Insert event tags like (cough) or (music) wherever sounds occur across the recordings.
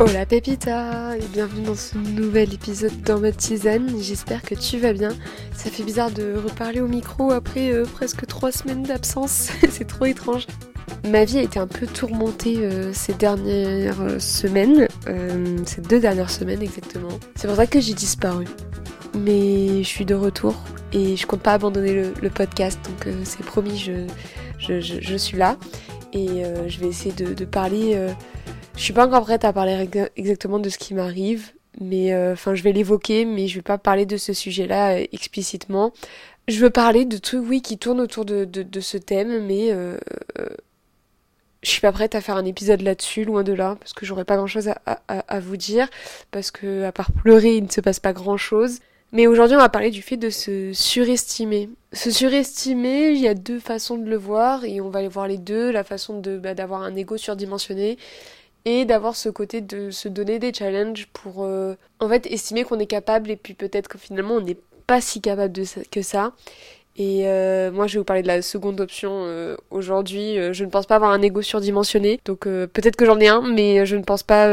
Hola Pépita et bienvenue dans ce nouvel épisode dans ma tisane. J'espère que tu vas bien. Ça fait bizarre de reparler au micro après euh, presque trois semaines d'absence. (laughs) C'est trop étrange. Ma vie a été un peu tourmentée euh, ces dernières euh, semaines, ces deux dernières semaines exactement. C'est pour ça que j'ai disparu. Mais je suis de retour et je compte pas abandonner le, podcast, donc c'est promis, je, je, suis là et je vais essayer de parler je suis pas encore prête à parler exactement de ce qui m'arrive, mais euh, enfin je vais l'évoquer, mais je vais pas parler de ce sujet-là euh, explicitement. Je veux parler de trucs, oui, qui tournent autour de, ce thème, mais euh, je suis pas prête à faire un épisode là-dessus, loin de là, parce que j'aurais pas grand-chose à, vous dire, parce que à part pleurer, il ne se passe pas grand-chose. Mais aujourd'hui, on va parler du fait de se surestimer. Se surestimer, il y a deux façons de le voir, et on va aller voir les deux. La façon de bah, d'avoir un ego surdimensionné et d'avoir ce côté de se donner des challenges pour euh, en fait estimer qu'on est capable et puis peut-être que finalement on n'est pas si capable que ça. Et euh, moi je vais vous parler de la seconde option euh, aujourd'hui. je ne pense pas avoir un ego surdimensionné, donc peut-être que j'en ai un, mais je ne pense pas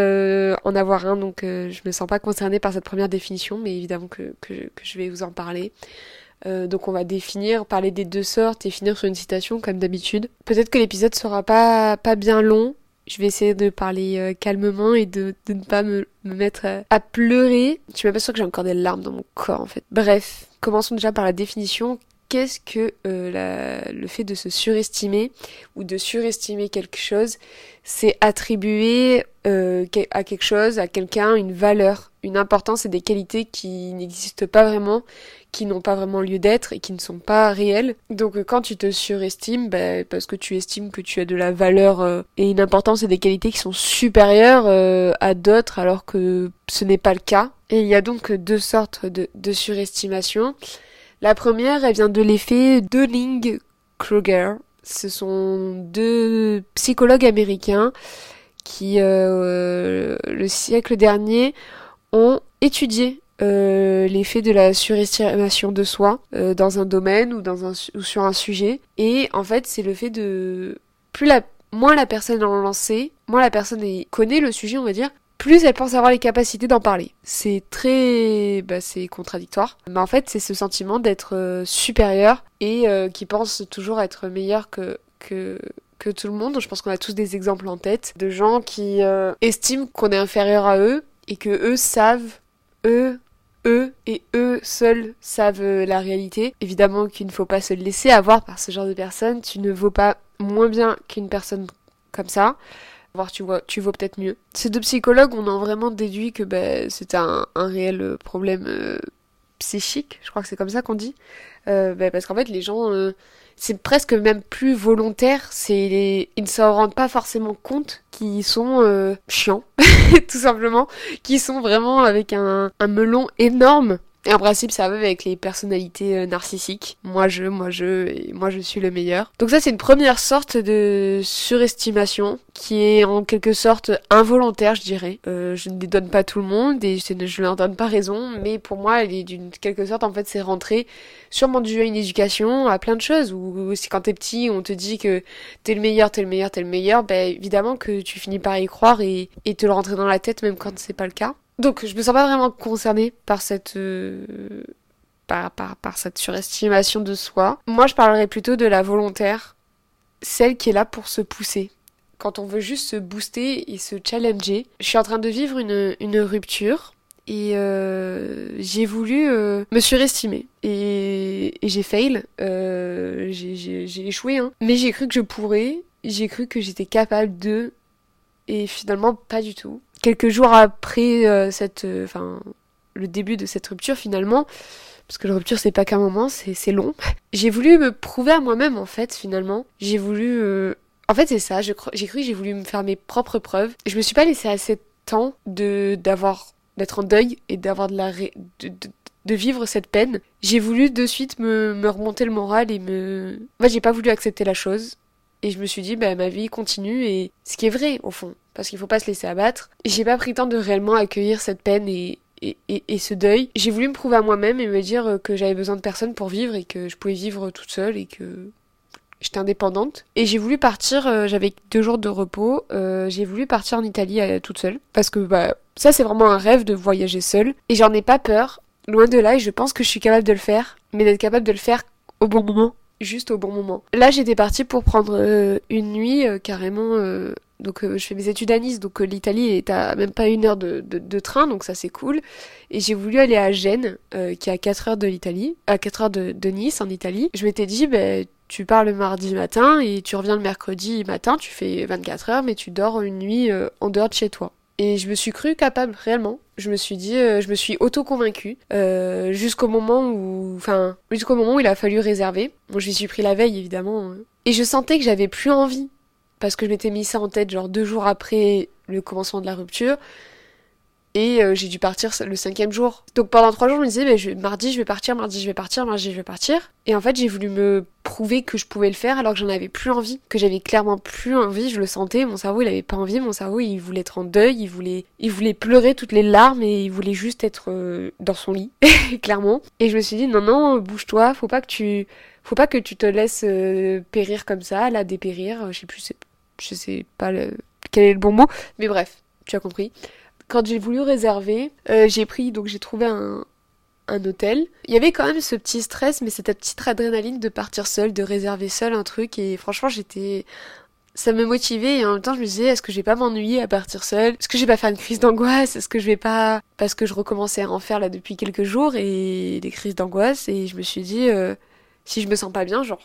en avoir un, donc je me sens pas concernée par cette première définition, mais évidemment que, que, que je vais vous en parler. donc on va définir, parler des deux sortes et finir sur une citation comme d'habitude. Peut-être que l'épisode sera pas, pas bien long, je vais essayer de parler euh, calmement et de, de, ne pas me, me mettre euh, à pleurer. Je suis même pas sûre que j'ai encore des larmes dans mon corps en fait. Bref, commençons déjà par la définition. Qu'est-ce que euh, la, le fait de se surestimer ou de surestimer quelque chose C'est attribuer à quelque chose, à quelqu'un, une valeur, une importance et des qualités qui n'existent pas vraiment, qui n'ont pas vraiment lieu d'être et qui ne sont pas réels. Donc euh, quand tu te surestimes, bah, parce que tu estimes que tu as de la valeur euh, et une importance et des qualités qui sont supérieures euh, à d'autres alors que ce n'est pas le cas. Et il y a donc deux sortes de, de surestimation. La première, elle vient de l'effet Dunning-Kruger. Ce sont deux psychologues américains qui, le siècle dernier, ont étudié euh, l'effet de la surestimation de soi euh, dans un domaine ou dans un ou sur un sujet et en fait c'est le fait de plus la moins la personne en lancée moins la personne connaît le sujet on va dire plus elle pense avoir les capacités d'en parler c'est très bah, c'est contradictoire mais en fait c'est ce sentiment d'être euh, supérieur et qui pense toujours être meilleur que que tout le monde. Je pense qu'on a tous des exemples en tête de gens qui estiment qu'on est inférieur à eux et que eux savent, eux eux et eux seuls savent euh, la réalité. Évidemment qu'il ne faut pas se laisser avoir par ce genre de personnes. Tu ne vaux pas moins bien qu'une personne comme ça. Tu vois, tu vaux peut-être mieux. Ces deux psychologues, on a vraiment déduit que bah, c'était un, réel euh, problème euh, psychique. Je crois que c'est comme ça qu'on dit. Bah, parce qu'en fait, les gens c'est presque même plus volontaire, c'est ils ne s'en rendent pas forcément compte qu'ils sont euh, chiants, (laughs) tout simplement, qui sont vraiment avec un melon énorme et en principe, ça va avec les personnalités euh, narcissiques. Moi je, moi je, moi je suis le meilleur. Donc ça, c'est une première sorte de surestimation qui est en quelque sorte involontaire, je dirais. Euh, je ne les donne pas tout le monde et je ne leur donne pas raison, mais pour moi, elle est d'une quelque sorte, en fait, c'est rentrer sûrement dû à une éducation, à plein de choses. Ou si quand t'es petit, on te dit que t'es le meilleur, t'es le meilleur, t'es le meilleur, ben évidemment que tu finis par y croire et, et te le rentrer dans la tête même quand c'est pas le cas. Donc je me sens pas vraiment concernée par cette euh, par, par, par cette surestimation de soi. Moi je parlerais plutôt de la volontaire, celle qui est là pour se pousser. Quand on veut juste se booster et se challenger. Je suis en train de vivre une, une rupture et euh, j'ai voulu euh, me surestimer et, et j'ai fail, euh, j'ai échoué, hein. mais j'ai cru que je pourrais, j'ai cru que j'étais capable de et finalement pas du tout quelques jours après euh, cette, euh, enfin, le début de cette rupture finalement, parce que la rupture c'est pas qu'un moment, c'est long. (laughs) J'ai voulu me prouver à moi-même en fait finalement. J'ai voulu, euh, en fait c'est ça. J'ai cru que j'ai voulu me faire mes propres preuves. Je me suis pas laissé assez de temps de d'avoir d'être en deuil et d'avoir de la de, de, vivre cette peine. J'ai voulu de suite me, me remonter le moral et me, en fait j'ai pas voulu accepter la chose. Et je me suis dit, bah, ma vie continue et ce qui est vrai, au fond. Parce qu'il faut pas se laisser abattre. J'ai pas pris le temps de réellement accueillir cette peine et, et, et, ce deuil. J'ai voulu me prouver à moi-même et me dire que j'avais besoin de personne pour vivre et que je pouvais vivre toute seule et que, j'étais indépendante et j'ai voulu partir, euh, j'avais deux jours de repos, euh, j'ai voulu partir en Italie euh, toute seule parce que bah ça c'est vraiment un rêve de voyager seule et j'en ai pas peur, loin de là et je pense que je suis capable de le faire, mais d'être capable de le faire au bon moment, juste au bon moment. Là j'étais partie pour prendre une nuit carrément donc je fais mes études à Nice, donc l'Italie est à même pas une heure de, train, donc ça c'est cool. Et j'ai voulu aller à Gênes, qui est à 4 heures de l'Italie, à 4 heures de, Nice en Italie. Je m'étais dit, ben tu pars le mardi matin et tu reviens le mercredi matin, tu fais 24 heures, mais tu dors une nuit euh, en dehors de chez toi. Et je me suis cru capable, réellement. Je me suis dit, euh, je me suis auto-convaincue, euh, jusqu'au moment où, enfin, jusqu'au moment où il a fallu réserver. Bon, je m'y suis pris la veille, évidemment. Hein. Et je sentais que j'avais plus envie. Parce que je m'étais mis ça en tête, genre deux jours après le commencement de la rupture. Et euh, j'ai dû partir le cinquième jour. Donc pendant trois jours, je me disais, mardi, je vais partir, mardi, je vais partir, mardi, je vais partir. Et en fait, j'ai voulu me prouver que je pouvais le faire alors que j'en avais plus envie, que j'avais clairement plus envie. Je le sentais, mon cerveau, il avait pas envie. Mon cerveau, il voulait être en deuil, il voulait, il voulait pleurer toutes les larmes et il voulait juste être euh, dans son lit, (laughs) clairement. Et je me suis dit, non, non, bouge-toi, faut pas que tu, faut pas que tu te laisses euh, périr comme ça, là, dépérir. Je sais plus, je sais pas quel est le bon mot, mais bref, tu as compris quand j'ai voulu réserver, euh, j'ai pris, donc j'ai trouvé un, un hôtel. Il y avait quand même ce petit stress, mais cette petite adrénaline de partir seule, de réserver seule un truc, et franchement j'étais... Ça me motivait. Et en même temps je me disais est-ce que je vais pas m'ennuyer à partir seule? Est-ce que je vais pas faire une crise d'angoisse? Est-ce que je vais pas parce que je recommençais à en faire là depuis quelques jours et des crises d'angoisse. Et je me suis dit euh, si je me sens pas bien genre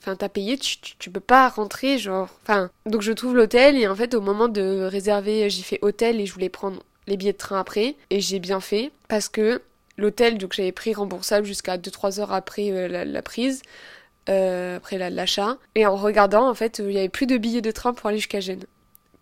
Enfin, t'as payé, tu, peux pas rentrer, genre. Enfin, donc je trouve l'hôtel et en fait, au moment de réserver, j'ai fait hôtel et je voulais prendre les billets de train après. Et j'ai bien fait parce que l'hôtel, donc j'avais pris remboursable jusqu'à 2-3 heures après euh, la, prise, euh, après l'achat. Et en regardant, en fait, il y avait plus de billets de train pour aller jusqu'à Gênes.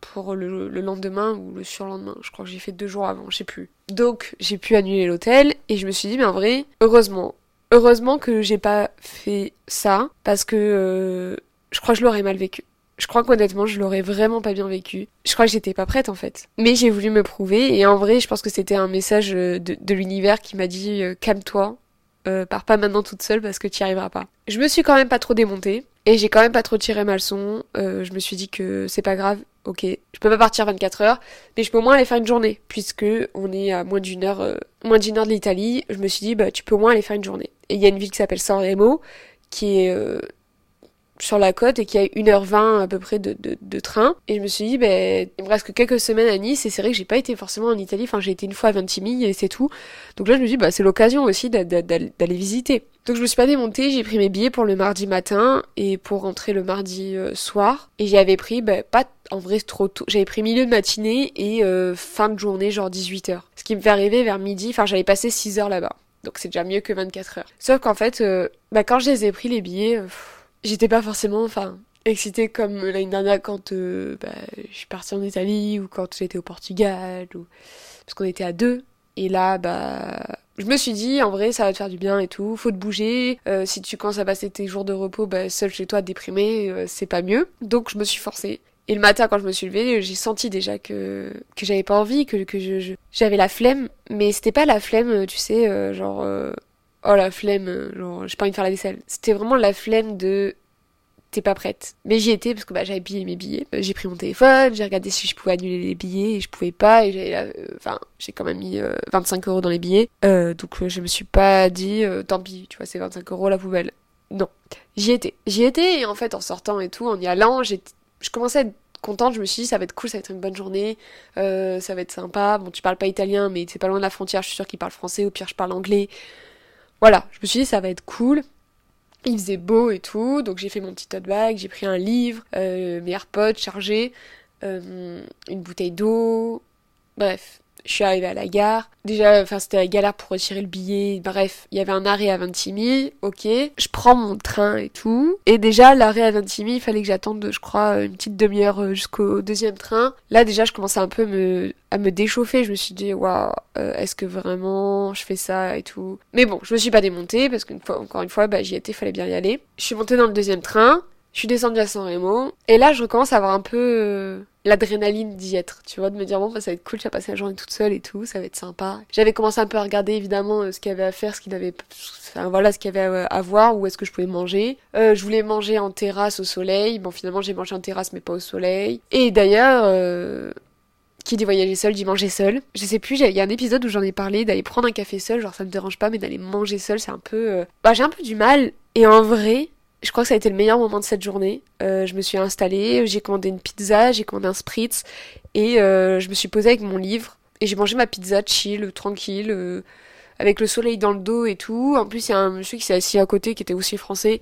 Pour le, le, lendemain ou le surlendemain. Je crois que j'ai fait deux jours avant, je sais plus. Donc, j'ai pu annuler l'hôtel et je me suis dit, mais en vrai, heureusement, Heureusement que j'ai pas fait ça parce que euh, je crois que je l'aurais mal vécu. Je crois qu'honnêtement, je l'aurais vraiment pas bien vécu. Je crois que j'étais pas prête en fait. Mais j'ai voulu me prouver et en vrai, je pense que c'était un message euh, de, l'univers qui m'a dit euh, calme-toi, pars pas maintenant toute seule parce que tu y arriveras pas. Je me suis quand même pas trop démontée et j'ai quand même pas trop tiré ma leçon. je me suis dit que c'est pas grave, ok, je peux pas partir 24 heures, mais je peux au moins aller faire une journée, puisque on est à moins d'une heure, euh, moins d'une heure de l'Italie. Je me suis dit, bah, tu peux au moins aller faire une journée. Et il y a une ville qui s'appelle San Remo, qui est euh, sur la côte et qui a 1h20 à peu près de, de, de train. Et je me suis dit, ben, il me reste que quelques semaines à Nice et c'est vrai que j'ai pas été forcément en Italie. Enfin, j'ai été une fois à Ventimille et c'est tout. Donc là, je me dis, bah, c'est l'occasion aussi d'aller visiter. Donc je me suis pas démontée, j'ai pris mes billets pour le mardi matin et pour rentrer le mardi euh, soir. Et j'avais pris, ben, pas en vrai trop tôt. J'avais pris milieu de matinée et euh, fin de journée, genre 18h. Ce qui me fait arriver vers midi. Enfin, j'avais passé 6 heures là-bas. Donc c'est déjà mieux que 24 heures. Sauf qu'en fait, euh, bah, quand je les ai pris les billets j'étais pas forcément, enfin, excitée comme l'année dernière quand euh, bah, je suis partie en Italie ou quand j'étais au Portugal ou parce qu'on était à deux. Et là, bah, je me suis dit, en vrai, ça va te faire du bien et tout. Faut te bouger. Euh, si tu commences à passer tes jours de repos, bah, seul chez toi, déprimé, euh, c'est pas mieux. Donc, je me suis forcée. Et le matin, quand je me suis levée, j'ai senti déjà que que j'avais pas envie, que que je j'avais la flemme. Mais c'était pas la flemme, tu sais, genre oh la flemme, euh, genre j'ai pas envie de faire la vaisselle. C'était vraiment la flemme de t'es pas prête. Mais j'y étais parce que bah, j'avais payé mes billets. Euh, j'ai pris mon téléphone, j'ai regardé si je pouvais annuler les billets et je pouvais pas. Et j'ai, euh, enfin, j'ai quand même mis 25 euros dans les billets. donc je me suis pas dit tant pis, tu vois, c'est 25 euros la poubelle. Non, j'y étais. J'y étais et en fait en sortant et tout, en y allant, j'ai, je commençais à être contente, je me suis dit ça va être cool, ça va être une bonne journée, ça va être sympa. Bon, tu parles pas italien, mais c'est pas loin de la frontière, je suis sûre qu'ils parlent français, au pire je parle anglais. Voilà, je me suis dit ça va être cool. Il faisait beau et tout, donc j'ai fait mon petit tote bag, j'ai pris un livre, euh, mes AirPods chargés, euh, une bouteille d'eau, bref, je suis arrivée à la gare. Déjà, enfin, c'était la galère pour retirer le billet. Bref, il y avait un arrêt à Ventimille. Ok. Je prends mon train et tout. Et déjà, l'arrêt à Ventimille, il fallait que j'attende, je crois, une petite demi-heure euh, jusqu'au deuxième train. Là, déjà, je commençais un peu à me déchauffer. Je me suis dit, waouh, euh, est-ce que vraiment je fais ça et tout? Mais bon, je me suis pas démontée parce qu'une fois, encore une fois, bah, j'y étais, fallait bien y aller. Je suis montée dans le deuxième train. Je suis descendue à San Remo. Et là, je recommence à avoir un peu, euh, l'adrénaline d'y être, tu vois, de me dire bon bah ça va être cool, je vais passer la journée toute seule et tout, ça va être sympa. J'avais commencé un peu à regarder évidemment euh, ce qu'il y avait à faire, ce qu'il avait, enfin voilà, ce qu'il y avait à voir, où est-ce que je pouvais manger. Euh, je voulais manger en terrasse au soleil, bon finalement j'ai mangé en terrasse mais pas au soleil. Et d'ailleurs, euh, qui dit voyager seul dit manger seul. Je sais plus, il y a un épisode où j'en ai parlé d'aller prendre un café seul, genre ça me dérange pas, mais d'aller manger seul, c'est un peu. Euh, bah j'ai un peu du mal. Et en vrai, je crois que ça a été le meilleur moment de cette journée. Euh, je me suis installée, j'ai commandé une pizza, j'ai commandé un spritz et euh, je me suis posée avec mon livre et j'ai mangé ma pizza chill, tranquille, euh, avec le soleil dans le dos et tout. En plus, il y a un monsieur qui s'est assis à côté qui était aussi français.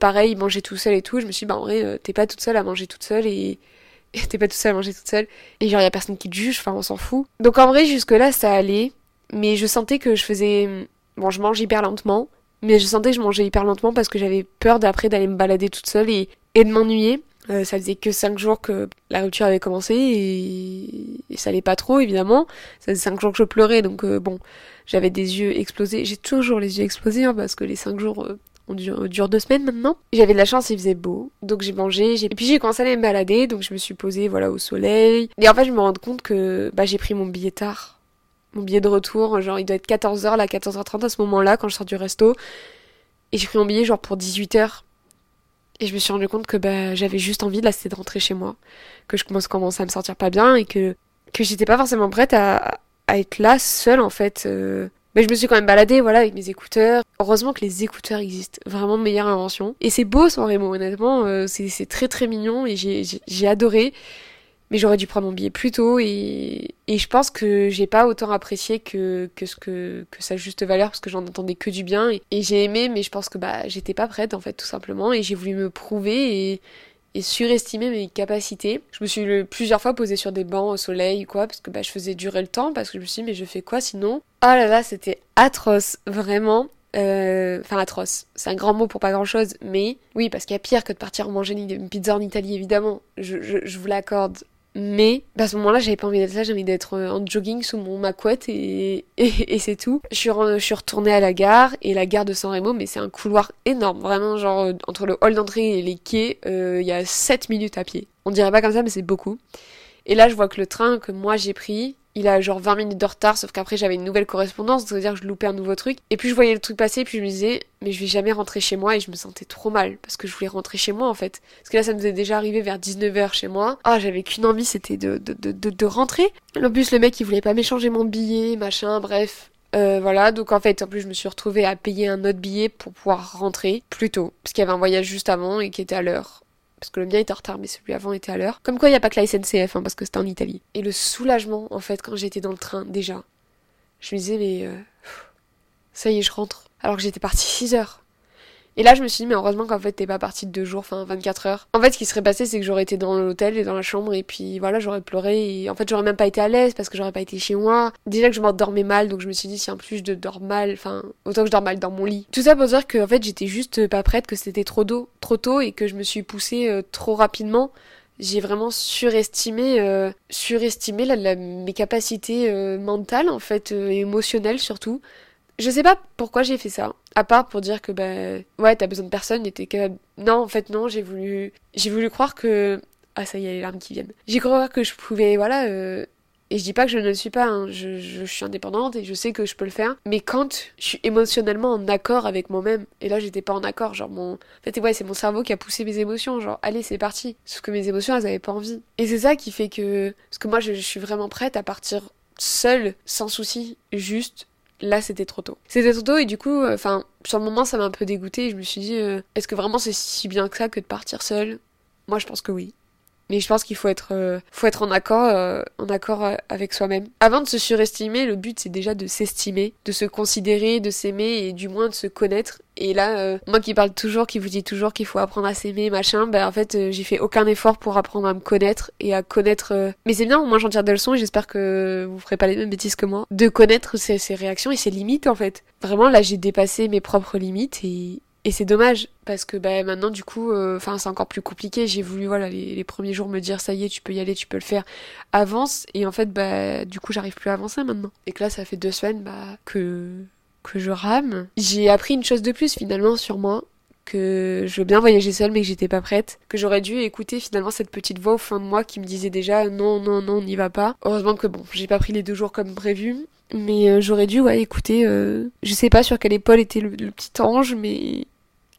Pareil, il mangeait tout seul et tout. Je me suis dit, bah en vrai, t'es pas toute seule à manger toute seule et (laughs) t'es pas toute seule à manger toute seule. Et genre, y a personne qui te juge, enfin, on s'en fout. Donc en vrai, jusque-là, ça allait. Mais je sentais que je faisais... Bon, je mange hyper lentement. Mais je sentais que je mangeais hyper lentement parce que j'avais peur d'après d'aller me balader toute seule et, de m'ennuyer. Euh, ça faisait que 5 jours que la rupture avait commencé et, ça allait pas trop évidemment. Ça faisait 5 jours que je pleurais donc euh, bon, j'avais des yeux explosés. J'ai toujours les yeux explosés hein, parce que les 5 jours euh, on dure, dure deux semaines maintenant. J'avais de la chance, il faisait beau, donc j'ai mangé. Et puis j'ai commencé à aller me balader, donc je me suis posée voilà au soleil. Et en fait, je me rends compte que bah, j'ai pris mon billet tard mon billet de retour, genre il doit être 14h, là 14h30 à ce moment-là quand je sors du resto. Et j'ai pris mon billet genre pour 18h. Et je me suis rendu compte que bah, j'avais juste envie là c'était de rentrer chez moi, que je commence commençais à me sentir pas bien et que que j'étais pas forcément prête à, à être là seule en fait. Euh. Mais je me suis quand même baladée voilà avec mes écouteurs. Heureusement que les écouteurs existent, vraiment meilleure invention. Et c'est beau San Remo honnêtement, euh, c'est très très mignon et j'ai adoré mais j'aurais dû prendre mon billet plus tôt et, et je pense que j'ai pas autant apprécié que, que ce que, que sa juste valeur parce que j'en entendais que du bien et, j'ai aimé mais je pense que bah j'étais pas prête en fait tout simplement et j'ai voulu me prouver et, surestimer mes capacités. Je me suis plusieurs fois posée sur des bancs au soleil quoi parce que bah je faisais durer le temps parce que je me suis dit mais je fais quoi sinon? Oh là là c'était atroce vraiment. Euh, enfin atroce, c'est un grand mot pour pas grand chose, mais oui, parce qu'il y a pire que de partir manger une pizza en Italie, évidemment, je, je vous l'accorde, mais bah, à ce moment-là, j'avais pas envie d'être là, j'avais envie d'être euh, en jogging sous mon ma couette et, (laughs) et, c'est tout. Je suis, suis retournée à la gare et la gare de San Remo, mais c'est un couloir énorme, vraiment genre euh, entre le hall d'entrée et les quais, euh, il y a 7 minutes à pied. On dirait pas comme ça, mais c'est beaucoup. Et là, je vois que le train que moi j'ai pris, il a genre 20 minutes de retard, sauf qu'après j'avais une nouvelle correspondance, c'est-à-dire que je loupais un nouveau truc. Et puis je voyais le truc passer, puis je me disais, mais je vais jamais rentrer chez moi, et je me sentais trop mal, parce que je voulais rentrer chez moi en fait. Parce que là, ça me faisait déjà arrivé vers 19h chez moi. Ah, j'avais qu'une envie, c'était de, de, de, de, de rentrer. En plus, le mec, il voulait pas m'échanger mon billet, machin, bref. Euh, voilà, donc en fait, en plus, je me suis retrouvée à payer un autre billet pour pouvoir rentrer plus tôt, parce qu'il y avait un voyage juste avant et qui était à l'heure parce que le mien était en retard, mais celui avant était à l'heure. Comme quoi, il n'y a pas que la SNCF, hein, parce que c'était en Italie. Et le soulagement, en fait, quand j'étais dans le train, déjà, je me disais, mais euh, ça y est, je rentre. Alors que j'étais partie 6 heures. Et là, je me suis dit, mais heureusement qu'en fait, t'es pas partie de deux jours, enfin 24 heures. En fait, ce qui serait passé, c'est que j'aurais été dans l'hôtel et dans la chambre, et puis voilà, j'aurais pleuré, et en fait, j'aurais même pas été à l'aise parce que j'aurais pas été chez moi. Déjà que je m'endormais mal, donc je me suis dit, si en plus je dors mal, enfin, autant que je dors mal dans mon lit. Tout ça pour dire que, en fait, j'étais juste pas prête, que c'était trop tôt, trop tôt, et que je me suis poussée euh, trop rapidement j'ai vraiment surestimé euh, surestimé mes capacités euh, mentales en fait euh, émotionnelles surtout je sais pas pourquoi j'ai fait ça à part pour dire que bah ouais t'as besoin de personne et t'es capable non en fait non j'ai voulu j'ai voulu croire que ah ça y est les larmes qui viennent j'ai cru que je pouvais voilà euh... et je dis pas que je ne le suis pas hein. je, je, suis indépendante et je sais que je peux le faire mais quand je suis émotionnellement en accord avec moi-même et là j'étais pas en accord genre mon en fait ouais c'est mon cerveau qui a poussé mes émotions genre allez c'est parti sauf que mes émotions elles avaient pas envie et c'est ça qui fait que parce que moi je, je suis vraiment prête à partir seule sans souci juste là c'était trop tôt. C'était trop tôt et du coup, enfin, euh, sur le moment ça m'a un peu dégoûté. Je me suis dit, euh, est-ce que vraiment c'est si bien que ça que de partir seule? Moi je pense que oui. Mais je pense qu'il faut être, euh, faut être en accord, euh, en accord euh, avec soi-même. Avant de se surestimer, le but c'est déjà de s'estimer, de se considérer, de s'aimer et du moins de se connaître. Et là, euh, moi qui parle toujours, qui vous dis toujours qu'il faut apprendre à s'aimer, machin, ben en fait j'ai fait aucun effort pour apprendre à me connaître et à connaître. Mais c'est bien, au moins j'en tire des leçons et j'espère que vous ferez pas les mêmes bêtises que moi. De connaître ses réactions et ses limites en fait. Vraiment là j'ai dépassé mes propres limites et, et c'est dommage parce que bah, maintenant du coup, enfin euh, c'est encore plus compliqué. J'ai voulu voilà les, premiers jours me dire ça y est, tu peux y aller, tu peux le faire, avance. Et en fait bah du coup j'arrive plus à avancer maintenant. Et que là ça fait deux semaines bah que que je rame. J'ai appris une chose de plus finalement sur moi que je veux bien voyager seule mais que j'étais pas prête, que j'aurais dû écouter finalement cette petite voix au fond de moi qui me disait déjà non non non on n'y va pas. Heureusement que bon j'ai pas pris les deux jours comme prévu, mais euh, j'aurais dû ouais écouter, euh, je sais pas sur quelle épaule était le petit ange mais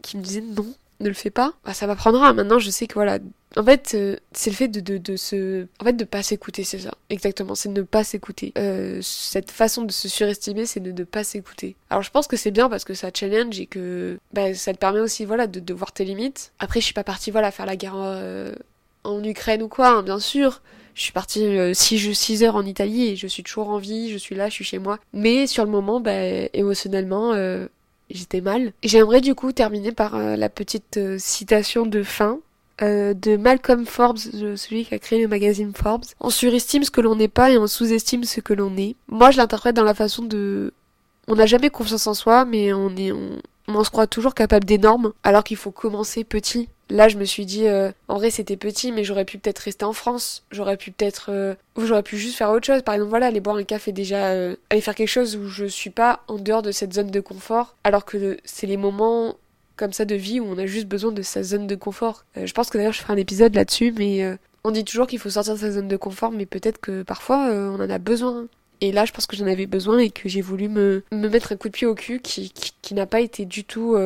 qui me disait non ne le fais pas, bah, ça m'apprendra. Maintenant, je sais que voilà. En fait, euh, c'est le fait de, de, de, se. En fait, de pas s'écouter, c'est ça. Exactement, c'est de ne pas s'écouter. Euh, cette façon de se surestimer, c'est de ne pas s'écouter. Alors, je pense que c'est bien parce que ça challenge et que bah, ça te permet aussi, voilà, de, voir tes limites. Après, je suis pas partie, voilà, faire la guerre euh, en Ukraine ou quoi, hein, bien sûr. Je suis partie 6 six, heures en Italie et je suis toujours en vie, je suis là, je suis chez moi. Mais sur le moment, bah, émotionnellement, j'étais mal. J'aimerais du coup terminer par euh, la petite euh, citation de fin euh, de Malcolm Forbes, celui qui a créé le magazine Forbes. On surestime ce que l'on n'est pas et on sous-estime ce que l'on est. Moi, je l'interprète dans la façon de... On n'a jamais confiance en soi, mais on est... on se croit toujours capable d'énormes, alors qu'il faut commencer petit. Là, je me suis dit, euh, en vrai, c'était petit, mais j'aurais pu peut-être rester en France. J'aurais pu peut-être, euh, ou j'aurais pu juste faire autre chose. Par exemple, voilà, aller boire un café déjà, euh, aller faire quelque chose où je suis pas en dehors de cette zone de confort. Alors que c'est les moments comme ça de vie où on a juste besoin de sa zone de confort. je pense que d'ailleurs, je ferai un épisode là-dessus, mais on dit toujours qu'il faut sortir de sa zone de confort, mais peut-être que parfois, on en a besoin. Et là, je pense que j'en avais besoin et que j'ai voulu me, me mettre un coup de pied au cul qui, qui, qui n'a pas été du tout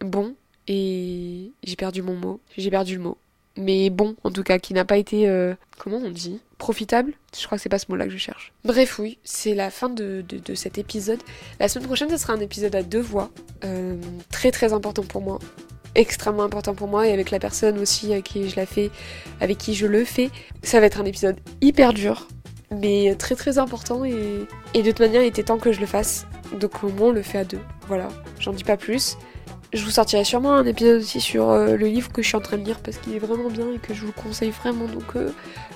bon et j'ai perdu mon mot. J'ai perdu le mot. Mais bon, en tout cas, qui n'a pas été, euh, comment on dit? Profitable Je crois que c'est pas ce mot-là que je cherche. Bref, oui, c'est la fin de, de, de, cet épisode. La semaine prochaine, ce sera un épisode à deux voix. Euh, très très important pour moi. Extrêmement important pour moi et avec la personne aussi à qui je la fais, avec qui je le fais. Ça va être un épisode hyper dur, mais très très important et, et de toute manière, il était temps que je le fasse. Donc au moins, on le fait à deux. Voilà, j'en dis pas plus. Je vous sortirai sûrement un épisode aussi sur euh, le livre que je suis en train de lire parce qu'il est vraiment bien et que je vous le conseille vraiment. Donc euh,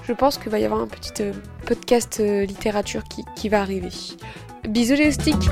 je pense qu'il va y avoir un petit euh, podcast littérature qui, qui va arriver. Bisous les sticks